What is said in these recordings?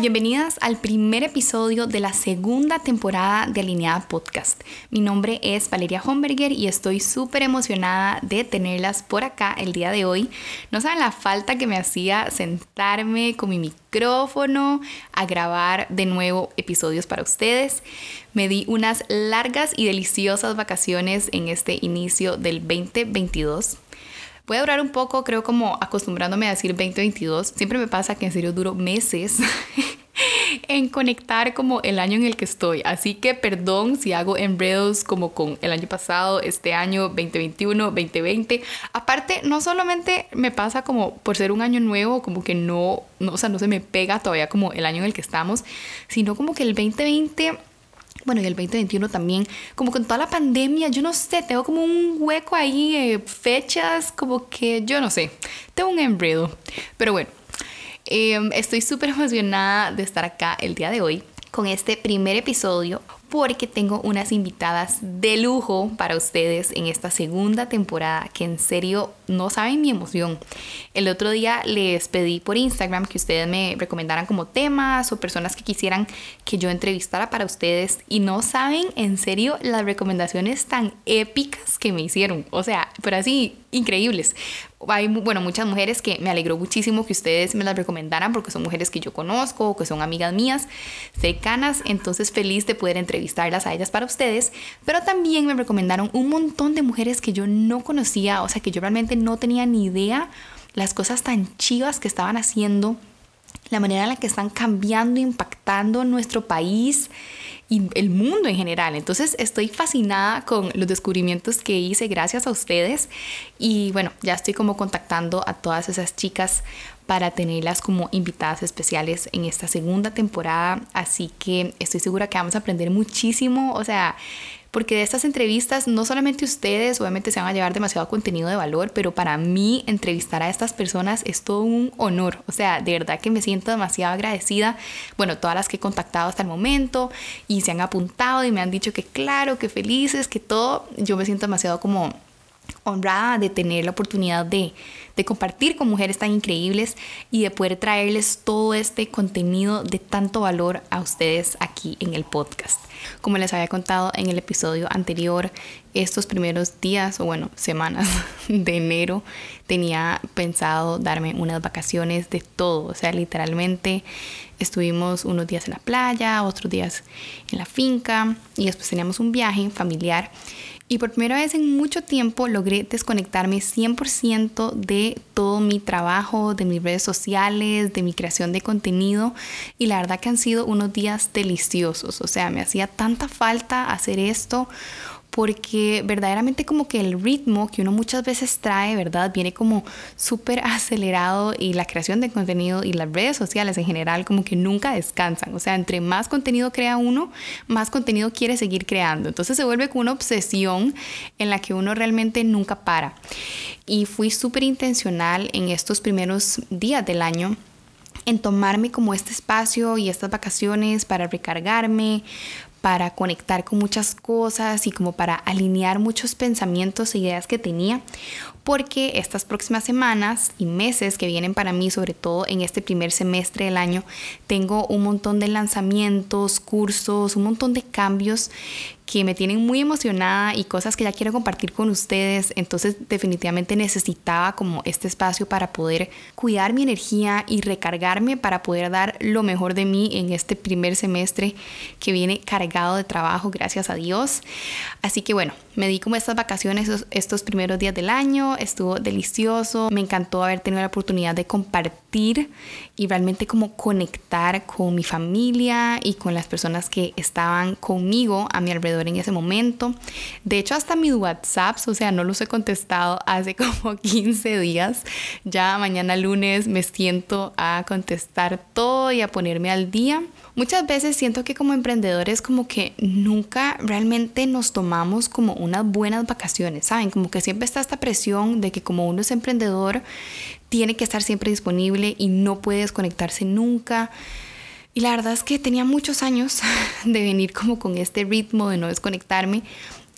Bienvenidas al primer episodio de la segunda temporada de Alineada Podcast. Mi nombre es Valeria Homberger y estoy súper emocionada de tenerlas por acá el día de hoy. No saben la falta que me hacía sentarme con mi micrófono a grabar de nuevo episodios para ustedes. Me di unas largas y deliciosas vacaciones en este inicio del 2022. Voy a durar un poco, creo como acostumbrándome a decir 2022. Siempre me pasa que en serio duro meses en conectar como el año en el que estoy. Así que perdón si hago enredos como con el año pasado, este año 2021, 2020. Aparte, no solamente me pasa como por ser un año nuevo, como que no, no, o sea, no se me pega todavía como el año en el que estamos, sino como que el 2020 bueno, y el 2021 también, como con toda la pandemia, yo no sé, tengo como un hueco ahí, fechas, como que yo no sé, tengo un enredo. Pero bueno, em, estoy súper emocionada de estar acá el día de hoy con este primer episodio porque tengo unas invitadas de lujo para ustedes en esta segunda temporada que en serio no saben mi emoción. El otro día les pedí por Instagram que ustedes me recomendaran como temas o personas que quisieran que yo entrevistara para ustedes y no saben en serio las recomendaciones tan épicas que me hicieron. O sea, pero así increíbles hay, bueno, muchas mujeres que me alegró muchísimo que ustedes me las recomendaran porque son mujeres que yo conozco o que son amigas mías cercanas, entonces feliz de poder entrevistarlas a ellas para ustedes, pero también me recomendaron un montón de mujeres que yo no conocía, o sea, que yo realmente no tenía ni idea las cosas tan chivas que estaban haciendo, la manera en la que están cambiando, impactando nuestro país y el mundo en general. Entonces estoy fascinada con los descubrimientos que hice gracias a ustedes y bueno, ya estoy como contactando a todas esas chicas para tenerlas como invitadas especiales en esta segunda temporada. Así que estoy segura que vamos a aprender muchísimo. O sea, porque de estas entrevistas no solamente ustedes obviamente se van a llevar demasiado contenido de valor, pero para mí entrevistar a estas personas es todo un honor, o sea, de verdad que me siento demasiado agradecida, bueno, todas las que he contactado hasta el momento y se han apuntado y me han dicho que claro, que felices, que todo, yo me siento demasiado como honrada de tener la oportunidad de, de, compartir con mujeres tan increíbles y de poder traerles todo este contenido de tanto valor a ustedes aquí en el podcast. Como les había contado en el episodio anterior, estos primeros días o bueno, semanas de enero tenía pensado darme unas vacaciones de todo, o sea, literalmente estuvimos unos días en la playa, otros días en la finca y después teníamos un viaje familiar y por primera vez en mucho tiempo logré desconectarme 100% de todo mi trabajo, de mis redes sociales, de mi creación de contenido. Y la verdad que han sido unos días deliciosos. O sea, me hacía tanta falta hacer esto porque verdaderamente como que el ritmo que uno muchas veces trae, ¿verdad? Viene como súper acelerado y la creación de contenido y las redes sociales en general como que nunca descansan. O sea, entre más contenido crea uno, más contenido quiere seguir creando. Entonces se vuelve como una obsesión en la que uno realmente nunca para. Y fui súper intencional en estos primeros días del año en tomarme como este espacio y estas vacaciones para recargarme, para conectar con muchas cosas y como para alinear muchos pensamientos e ideas que tenía, porque estas próximas semanas y meses que vienen para mí, sobre todo en este primer semestre del año, tengo un montón de lanzamientos, cursos, un montón de cambios que me tienen muy emocionada y cosas que ya quiero compartir con ustedes. Entonces definitivamente necesitaba como este espacio para poder cuidar mi energía y recargarme para poder dar lo mejor de mí en este primer semestre que viene cargado de trabajo, gracias a Dios. Así que bueno, me di como estas vacaciones estos primeros días del año, estuvo delicioso, me encantó haber tenido la oportunidad de compartir y realmente como conectar con mi familia y con las personas que estaban conmigo a mi alrededor en ese momento. De hecho, hasta mis WhatsApps, o sea, no los he contestado hace como 15 días. Ya mañana lunes me siento a contestar todo y a ponerme al día. Muchas veces siento que como emprendedores como que nunca realmente nos tomamos como unas buenas vacaciones, ¿saben? Como que siempre está esta presión de que como uno es emprendedor tiene que estar siempre disponible y no puede desconectarse nunca. Y la verdad es que tenía muchos años de venir como con este ritmo de no desconectarme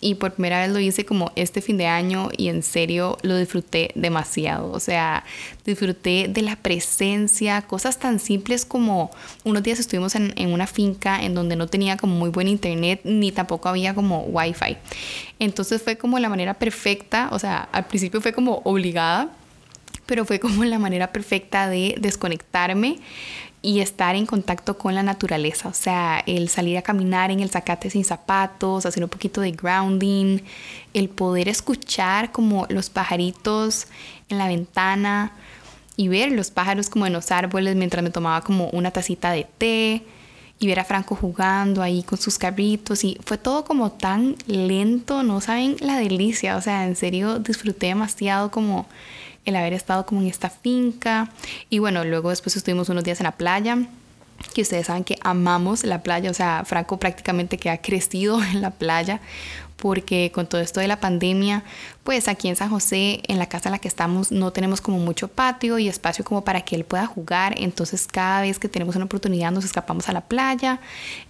y por primera vez lo hice como este fin de año y en serio lo disfruté demasiado. O sea, disfruté de la presencia, cosas tan simples como unos días estuvimos en, en una finca en donde no tenía como muy buen internet ni tampoco había como wifi. Entonces fue como la manera perfecta, o sea, al principio fue como obligada pero fue como la manera perfecta de desconectarme y estar en contacto con la naturaleza, o sea, el salir a caminar en el zacate sin zapatos, hacer un poquito de grounding, el poder escuchar como los pajaritos en la ventana y ver los pájaros como en los árboles mientras me tomaba como una tacita de té y ver a Franco jugando ahí con sus carritos y fue todo como tan lento, no saben la delicia, o sea, en serio disfruté demasiado como el haber estado como en esta finca. Y bueno, luego después estuvimos unos días en la playa que ustedes saben que amamos la playa, o sea, Franco prácticamente que ha crecido en la playa, porque con todo esto de la pandemia, pues aquí en San José, en la casa en la que estamos, no tenemos como mucho patio y espacio como para que él pueda jugar, entonces cada vez que tenemos una oportunidad nos escapamos a la playa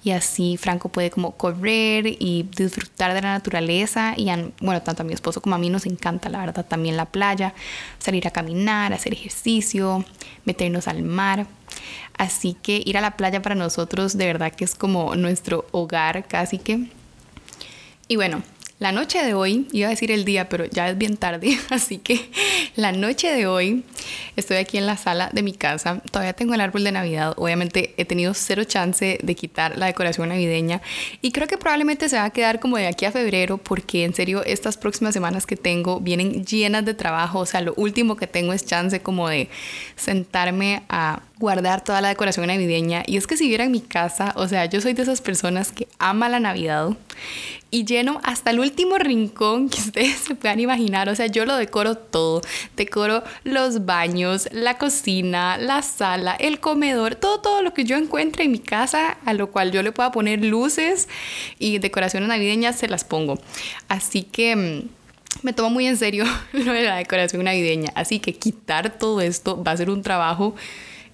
y así Franco puede como correr y disfrutar de la naturaleza y bueno, tanto a mi esposo como a mí nos encanta la verdad también la playa, salir a caminar, hacer ejercicio, meternos al mar. Así que ir a la playa para nosotros de verdad que es como nuestro hogar casi que. Y bueno, la noche de hoy, iba a decir el día, pero ya es bien tarde, así que la noche de hoy estoy aquí en la sala de mi casa. Todavía tengo el árbol de Navidad. Obviamente he tenido cero chance de quitar la decoración navideña y creo que probablemente se va a quedar como de aquí a febrero porque en serio estas próximas semanas que tengo vienen llenas de trabajo. O sea, lo último que tengo es chance como de sentarme a guardar toda la decoración navideña. Y es que si vieran mi casa, o sea, yo soy de esas personas que ama la Navidad y lleno hasta el último rincón que ustedes se puedan imaginar. O sea, yo lo decoro todo. Decoro los baños, la cocina, la sala, el comedor, todo, todo lo que yo encuentre en mi casa, a lo cual yo le pueda poner luces y decoraciones navideñas, se las pongo. Así que mm, me tomo muy en serio lo de la decoración navideña. Así que quitar todo esto va a ser un trabajo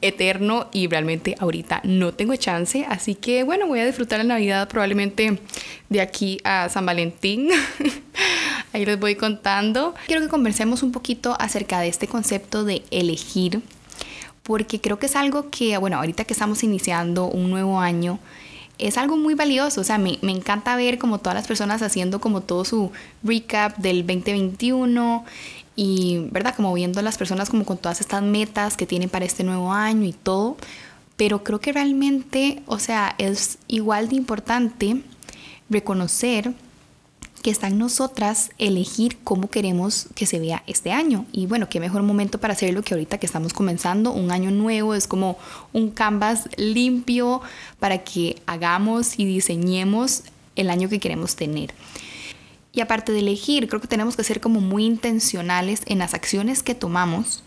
eterno y realmente ahorita no tengo chance. Así que bueno, voy a disfrutar la Navidad probablemente de aquí a San Valentín. Ahí les voy contando. Quiero que conversemos un poquito acerca de este concepto de elegir, porque creo que es algo que, bueno, ahorita que estamos iniciando un nuevo año, es algo muy valioso. O sea, me, me, encanta ver como todas las personas haciendo como todo su recap del 2021 y, ¿verdad? Como viendo a las personas como con todas estas metas que tienen para este nuevo año y todo. Pero creo que realmente, o sea, es igual de importante reconocer que está en nosotras elegir cómo queremos que se vea este año. Y bueno, qué mejor momento para hacerlo que ahorita que estamos comenzando un año nuevo, es como un canvas limpio para que hagamos y diseñemos el año que queremos tener. Y aparte de elegir, creo que tenemos que ser como muy intencionales en las acciones que tomamos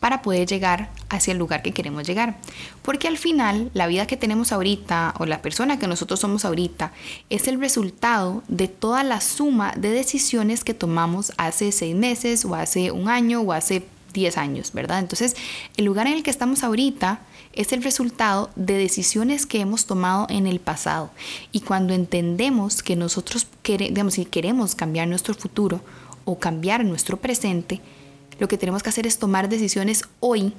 para poder llegar hacia el lugar que queremos llegar. Porque al final, la vida que tenemos ahorita o la persona que nosotros somos ahorita es el resultado de toda la suma de decisiones que tomamos hace seis meses o hace un año o hace 10 años, ¿verdad? Entonces, el lugar en el que estamos ahorita es el resultado de decisiones que hemos tomado en el pasado. Y cuando entendemos que nosotros queremos, si queremos cambiar nuestro futuro o cambiar nuestro presente, lo que tenemos que hacer es tomar decisiones hoy,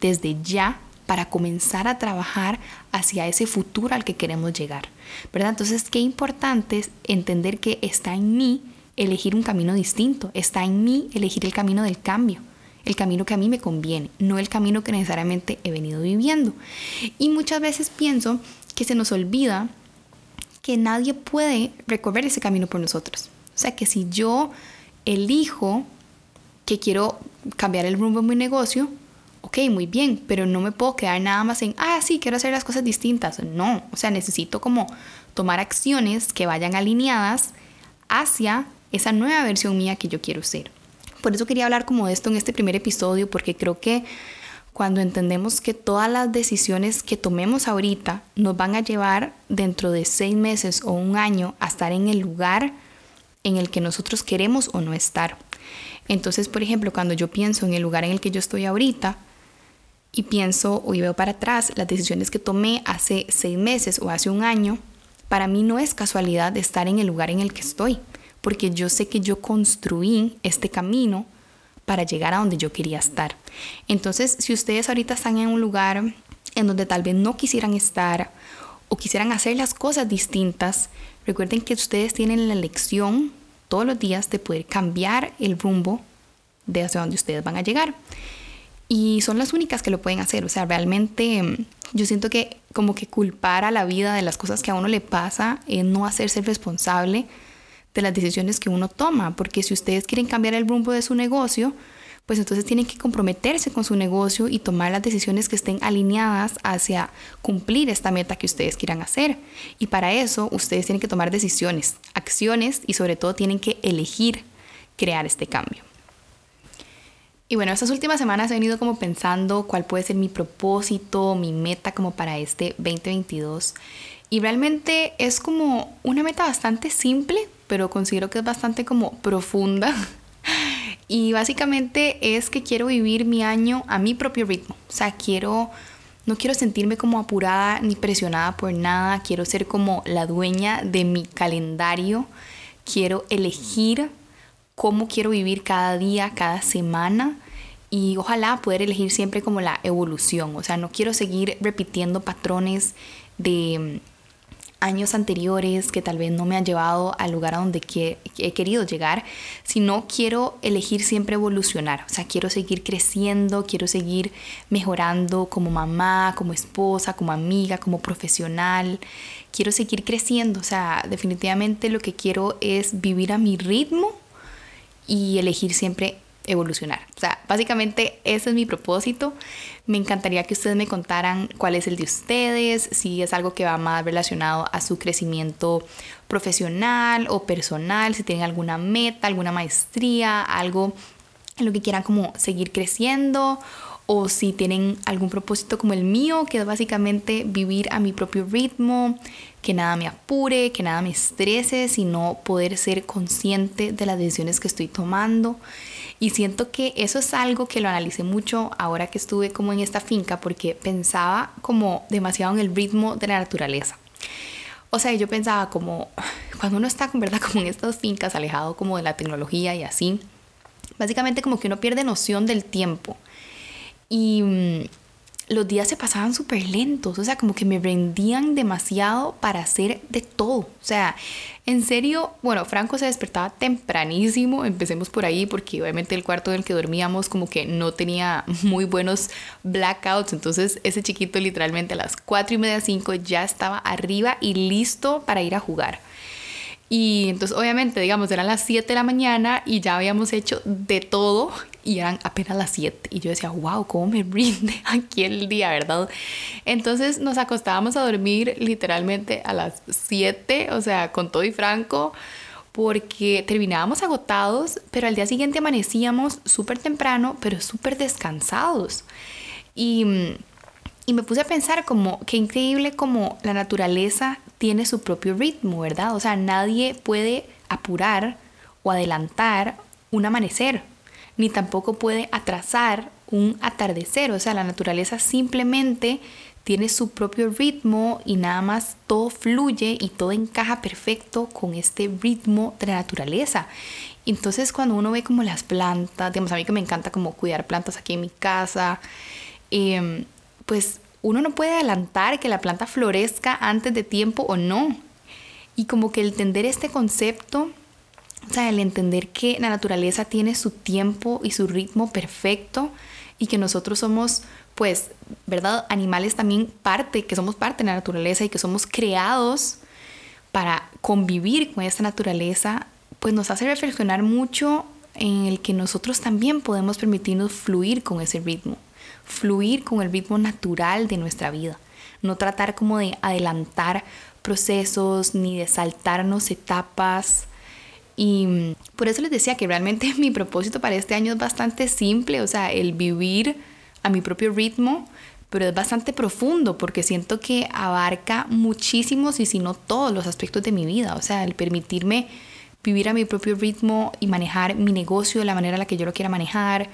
desde ya, para comenzar a trabajar hacia ese futuro al que queremos llegar. ¿Verdad? Entonces, qué importante es entender que está en mí elegir un camino distinto, está en mí elegir el camino del cambio el camino que a mí me conviene, no el camino que necesariamente he venido viviendo. Y muchas veces pienso que se nos olvida que nadie puede recorrer ese camino por nosotros. O sea, que si yo elijo que quiero cambiar el rumbo de mi negocio, ok, muy bien, pero no me puedo quedar nada más en, ah, sí, quiero hacer las cosas distintas. No, o sea, necesito como tomar acciones que vayan alineadas hacia esa nueva versión mía que yo quiero ser. Por eso quería hablar como de esto en este primer episodio, porque creo que cuando entendemos que todas las decisiones que tomemos ahorita nos van a llevar dentro de seis meses o un año a estar en el lugar en el que nosotros queremos o no estar. Entonces, por ejemplo, cuando yo pienso en el lugar en el que yo estoy ahorita y pienso o veo para atrás las decisiones que tomé hace seis meses o hace un año, para mí no es casualidad estar en el lugar en el que estoy porque yo sé que yo construí este camino para llegar a donde yo quería estar. Entonces, si ustedes ahorita están en un lugar en donde tal vez no quisieran estar o quisieran hacer las cosas distintas, recuerden que ustedes tienen la elección todos los días de poder cambiar el rumbo de hacia donde ustedes van a llegar. Y son las únicas que lo pueden hacer. O sea, realmente mm, yo siento que como que culpar a la vida de las cosas que a uno le pasa es no hacerse responsable de las decisiones que uno toma. Porque si ustedes quieren cambiar el rumbo de su negocio, pues entonces tienen que comprometerse con su negocio y tomar las decisiones que estén alineadas hacia cumplir esta meta que ustedes quieran hacer. Y para eso ustedes tienen que tomar decisiones, acciones y sobre todo tienen que elegir crear este cambio. Y bueno, estas últimas semanas he venido como pensando cuál puede ser mi propósito, mi meta como para este 2022. Y realmente es como una meta bastante simple, pero considero que es bastante como profunda. Y básicamente es que quiero vivir mi año a mi propio ritmo. O sea, quiero, no quiero sentirme como apurada ni presionada por nada. Quiero ser como la dueña de mi calendario. Quiero elegir cómo quiero vivir cada día, cada semana y ojalá poder elegir siempre como la evolución. O sea, no quiero seguir repitiendo patrones de años anteriores que tal vez no me han llevado al lugar a donde he querido llegar, sino quiero elegir siempre evolucionar. O sea, quiero seguir creciendo, quiero seguir mejorando como mamá, como esposa, como amiga, como profesional. Quiero seguir creciendo. O sea, definitivamente lo que quiero es vivir a mi ritmo y elegir siempre evolucionar. O sea, básicamente ese es mi propósito. Me encantaría que ustedes me contaran cuál es el de ustedes, si es algo que va más relacionado a su crecimiento profesional o personal, si tienen alguna meta, alguna maestría, algo en lo que quieran como seguir creciendo o si tienen algún propósito como el mío, que es básicamente vivir a mi propio ritmo, que nada me apure, que nada me estrese, sino poder ser consciente de las decisiones que estoy tomando. Y siento que eso es algo que lo analicé mucho ahora que estuve como en esta finca, porque pensaba como demasiado en el ritmo de la naturaleza. O sea, yo pensaba como, cuando uno está, ¿verdad? Como en estas fincas, alejado como de la tecnología y así, básicamente como que uno pierde noción del tiempo. Y mm, los días se pasaban súper lentos, o sea, como que me rendían demasiado para hacer de todo. O sea, en serio, bueno, Franco se despertaba tempranísimo, empecemos por ahí, porque obviamente el cuarto en el que dormíamos como que no tenía muy buenos blackouts, entonces ese chiquito literalmente a las 4 y media, 5 ya estaba arriba y listo para ir a jugar. Y entonces obviamente, digamos, eran las 7 de la mañana y ya habíamos hecho de todo y eran apenas las 7 y yo decía, wow, ¿cómo me rinde aquí el día, verdad? Entonces nos acostábamos a dormir literalmente a las 7, o sea, con todo y franco, porque terminábamos agotados, pero al día siguiente amanecíamos súper temprano, pero súper descansados. Y, y me puse a pensar como, qué increíble como la naturaleza tiene su propio ritmo, ¿verdad? O sea, nadie puede apurar o adelantar un amanecer ni tampoco puede atrasar un atardecer. O sea, la naturaleza simplemente tiene su propio ritmo y nada más todo fluye y todo encaja perfecto con este ritmo de la naturaleza. Entonces cuando uno ve como las plantas, digamos a mí que me encanta como cuidar plantas aquí en mi casa, em, pues uno no puede adelantar que la planta florezca antes de tiempo o no. Y como que entender este concepto o sea, el entender que la naturaleza tiene su tiempo y su ritmo perfecto y que nosotros somos, pues, ¿verdad? Animales también parte, que somos parte de la naturaleza y que somos creados para convivir con esta naturaleza, pues nos hace reflexionar mucho en el que nosotros también podemos permitirnos fluir con ese ritmo, fluir con el ritmo natural de nuestra vida, no tratar como de adelantar procesos ni de saltarnos etapas, y mm, por eso les decía que realmente mi propósito para este año es bastante simple, o sea, el vivir a mi propio ritmo, pero es bastante profundo porque siento que abarca muchísimos y si no todos los aspectos de mi vida, o sea, el permitirme vivir a mi propio ritmo y manejar mi negocio de la manera en la que yo lo quiera manejar,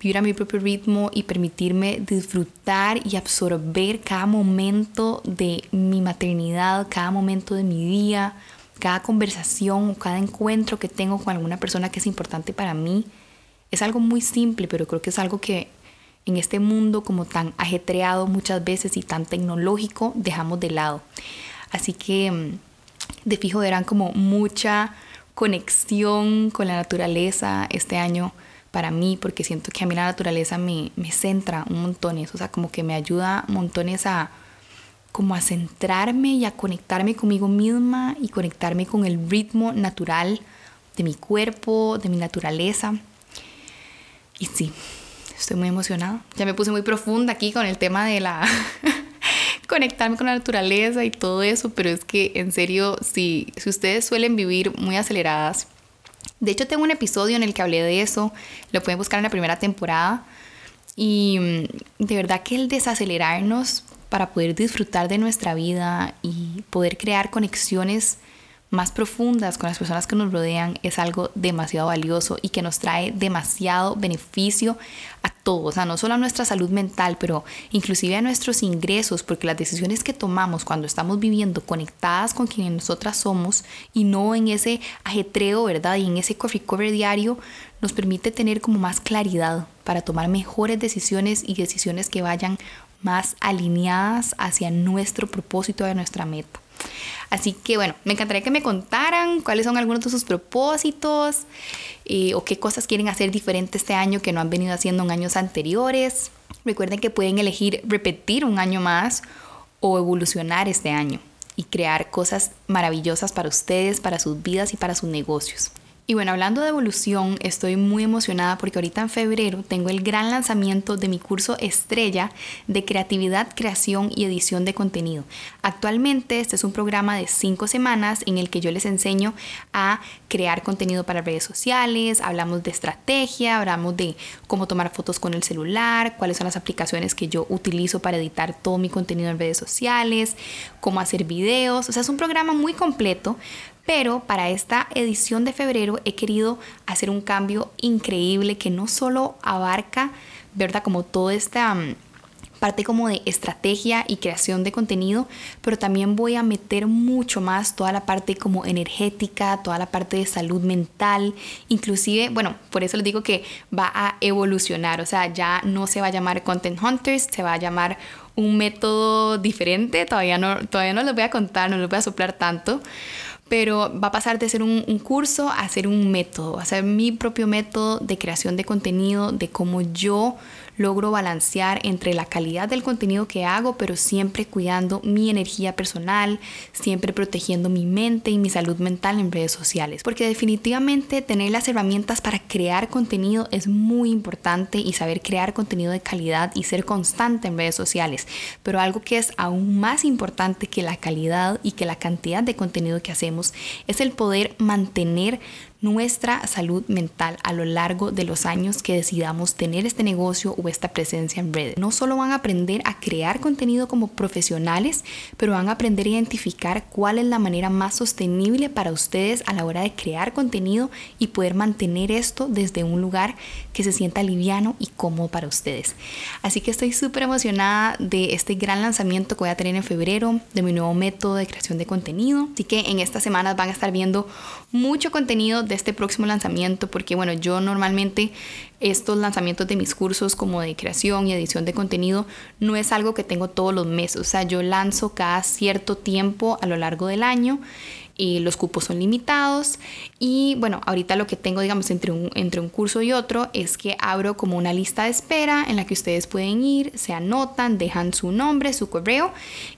vivir a mi propio ritmo y permitirme disfrutar y absorber cada momento de mi maternidad, cada momento de mi día, cada conversación o cada encuentro que tengo con alguna persona que es importante para mí. Es algo muy simple, pero creo que es algo que en este mundo como tan ajetreado muchas veces y tan tecnológico dejamos de lado. Así que mm, de fijo verán como mucha conexión con la naturaleza este año para mí, porque siento que a mí la naturaleza me, me centra un montón, o sea, como que me ayuda montones a como a centrarme y a conectarme conmigo misma y conectarme con el ritmo natural de mi cuerpo, de mi naturaleza. Y sí, estoy muy emocionada. Ya me puse muy profunda aquí con el tema de la conectarme con la naturaleza y todo eso, pero es que en serio, si, si ustedes suelen vivir muy aceleradas, de hecho tengo un episodio en el que hablé de eso, lo pueden buscar en la primera temporada, y mm, de verdad que el desacelerarnos para poder disfrutar de nuestra vida y poder crear conexiones más profundas con las personas que nos rodean es algo demasiado valioso y que nos trae demasiado beneficio a todos, sea, no solo a nuestra salud mental, pero inclusive a nuestros ingresos, porque las decisiones que tomamos cuando estamos viviendo conectadas con quienes nosotras somos y no en ese ajetreo, ¿verdad? Y en ese coffee cover diario, nos permite tener como más claridad para tomar mejores decisiones y decisiones que vayan más alineadas hacia nuestro propósito, de nuestra meta. Así que bueno, me encantaría que me contaran cuáles son algunos de sus propósitos eh, o qué cosas quieren hacer diferente este año que no han venido haciendo en años anteriores. Recuerden que pueden elegir repetir un año más o evolucionar este año y crear cosas maravillosas para ustedes, para sus vidas y para sus negocios. Y bueno, hablando de evolución, estoy muy emocionada porque ahorita en febrero tengo el gran lanzamiento de mi curso estrella de creatividad, creación y edición de contenido. Actualmente este es un programa de cinco semanas en el que yo les enseño a crear contenido para redes sociales, hablamos de estrategia, hablamos de cómo tomar fotos con el celular, cuáles son las aplicaciones que yo utilizo para editar todo mi contenido en redes sociales, cómo hacer videos. O sea, es un programa muy completo pero para esta edición de febrero he querido hacer un cambio increíble que no solo abarca, ¿verdad? Como toda esta mm, parte como de estrategia y creación de contenido, pero también voy a meter mucho más toda la parte como energética, toda la parte de salud mental, inclusive, bueno, por eso les digo que va a evolucionar, o sea, ya no se va a llamar Content Hunters, se va a llamar un método diferente, todavía no, todavía no les voy a contar, no les voy a soplar tanto, pero va a pasar de ser un, curso a ser un método, a ser mi propio método de creación de contenido, de cómo yo logro balancear entre la calidad del contenido que hago, pero siempre cuidando mi energía personal, siempre protegiendo mi mente y mi salud mental en redes sociales. Porque definitivamente tener las herramientas para crear contenido es muy importante y saber crear contenido de calidad y ser constante en redes sociales. Pero algo que es aún más importante que la calidad y que la cantidad de contenido que hacemos es el poder mantener nuestra salud mental a lo largo de los años que decidamos tener este negocio o esta presencia en redes. No solo van a aprender a crear contenido como profesionales, pero van a aprender a identificar cuál es la manera más sostenible para ustedes a la hora de crear contenido y poder mantener esto desde un lugar que se sienta liviano y cómodo para ustedes. Así que estoy súper emocionada de este gran lanzamiento que voy a tener en febrero, de mi nuevo método de creación de contenido. Así que en estas semanas van a estar viendo mucho contenido de este próximo lanzamiento, porque bueno, yo normalmente estos lanzamientos de mis cursos como de creación y edición de contenido no es algo que tengo todos los meses, o sea, yo lanzo cada cierto tiempo a lo largo del año los cupos son limitados. Y bueno, ahorita lo que tengo digamos entre un, entre un curso y otro es que abro como una lista de espera en la que ustedes pueden ir, se anotan, dejan su nombre, su correo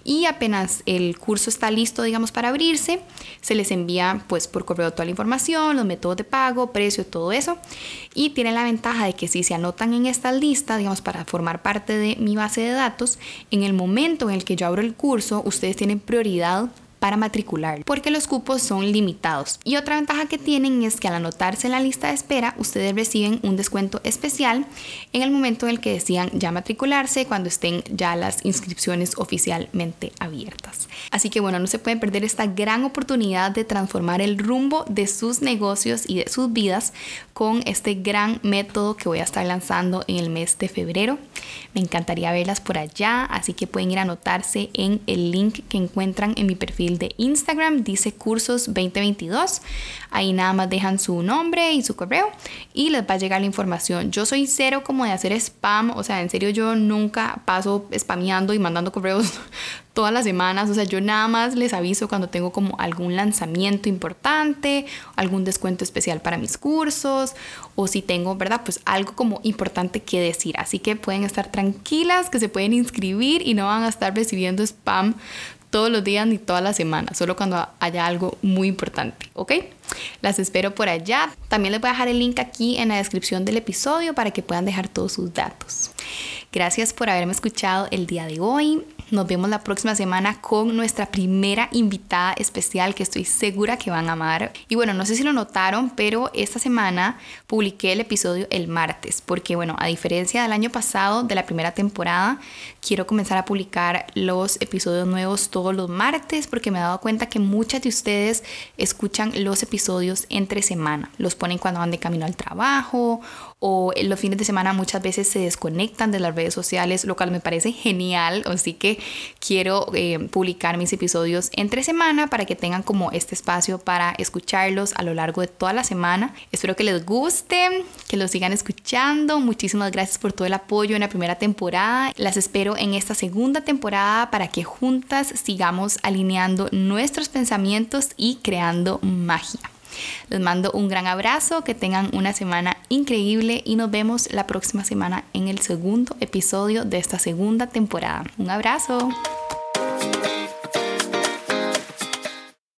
y apenas el curso está listo digamos para abrirse, se les envía pues por correo toda la información, los métodos de pago, precio, todo eso. Y tienen la ventaja de que si se anotan en esta lista digamos para formar parte de mi base de datos, en el momento en el que yo abro el curso, ustedes tienen prioridad para matricular, porque los cupos son limitados. Y otra ventaja que tienen es que al anotarse en la lista de espera, ustedes reciben un descuento especial en el momento en el que decidan ya matricularse, cuando estén ya las inscripciones oficialmente abiertas. Así que bueno, no se pueden perder esta gran oportunidad de transformar el rumbo de sus negocios y de sus vidas con este gran método que voy a estar lanzando en el mes de febrero. Me encantaría verlas por allá, así que pueden ir a anotarse en el link que encuentran en mi perfil de Instagram, dice cursos 2022. Ahí nada más dejan su nombre y su correo y les va a llegar la información. Yo soy cero como de hacer spam, o sea, en serio yo nunca paso spameando y mandando correos todas las semanas, o sea, yo nada más les aviso cuando tengo como algún lanzamiento importante, algún descuento especial para mis cursos o si tengo, ¿verdad? Pues algo como importante que decir. Así que pueden estar tranquilas, que se pueden inscribir y no van a estar recibiendo spam todos los días ni todas las semanas, solo cuando haya algo muy importante, ¿ok? Las espero por allá. También les voy a dejar el link aquí en la descripción del episodio para que puedan dejar todos sus datos. Gracias por haberme escuchado el día de hoy. Nos vemos la próxima semana con nuestra primera invitada especial que estoy segura que van a amar. Y bueno, no sé si lo notaron, pero esta semana publiqué el episodio el martes, porque bueno, a diferencia del año pasado, de la primera temporada, quiero comenzar a publicar los episodios nuevos todos los martes, porque me he dado cuenta que muchas de ustedes escuchan los episodios entre semana. Los ponen cuando van de camino al trabajo o los fines de semana muchas veces se desconectan de las redes sociales, lo cual me parece genial. Así que quiero eh, publicar mis episodios entre semana para que tengan como este espacio para escucharlos a lo largo de toda la semana. Espero que les guste, que los sigan escuchando. Muchísimas gracias por todo el apoyo en la primera temporada. Las espero en esta segunda temporada para que juntas sigamos alineando nuestros pensamientos y creando magia. Les mando un gran abrazo, que tengan una semana increíble y nos vemos la próxima semana en el segundo episodio de esta segunda temporada. Un abrazo.